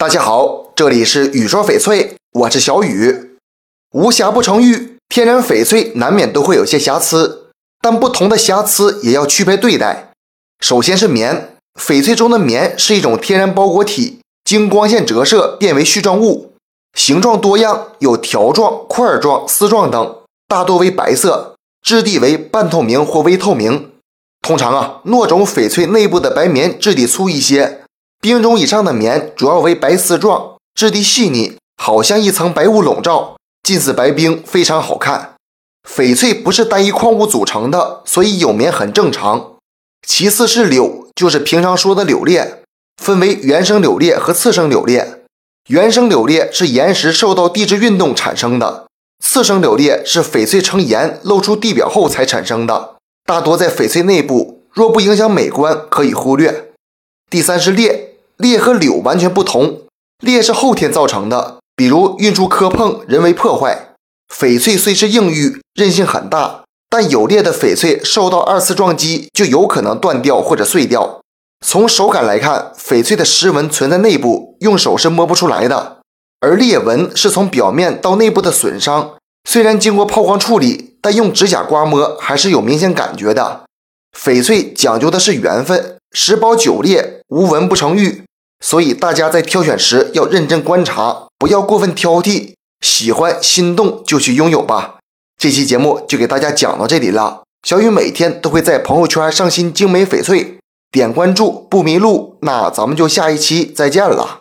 大家好，这里是雨说翡翠，我是小雨。无瑕不成玉，天然翡翠难免都会有些瑕疵，但不同的瑕疵也要区别对待。首先是棉，翡翠中的棉是一种天然包裹体，经光线折射变为絮状物，形状多样，有条状、块状、丝状等，大多为白色，质地为半透明或微透明。通常啊，糯种翡翠内部的白棉质地粗一些。冰种以上的棉主要为白丝状，质地细腻，好像一层白雾笼罩，近似白冰，非常好看。翡翠不是单一矿物组成的，所以有棉很正常。其次是柳，就是平常说的柳裂，分为原生柳裂和次生柳裂。原生柳裂是岩石受到地质运动产生的，次生柳裂是翡翠成岩露出地表后才产生的，大多在翡翠内部，若不影响美观，可以忽略。第三是裂。裂和柳完全不同，裂是后天造成的，比如运输磕碰、人为破坏。翡翠虽是硬玉，韧性很大，但有裂的翡翠受到二次撞击就有可能断掉或者碎掉。从手感来看，翡翠的石纹存在内部，用手是摸不出来的，而裂纹是从表面到内部的损伤，虽然经过抛光处理，但用指甲刮摸还是有明显感觉的。翡翠讲究的是缘分，十包九裂，无纹不成玉。所以大家在挑选时要认真观察，不要过分挑剔，喜欢心动就去拥有吧。这期节目就给大家讲到这里了。小雨每天都会在朋友圈上新精美翡翠，点关注不迷路。那咱们就下一期再见了。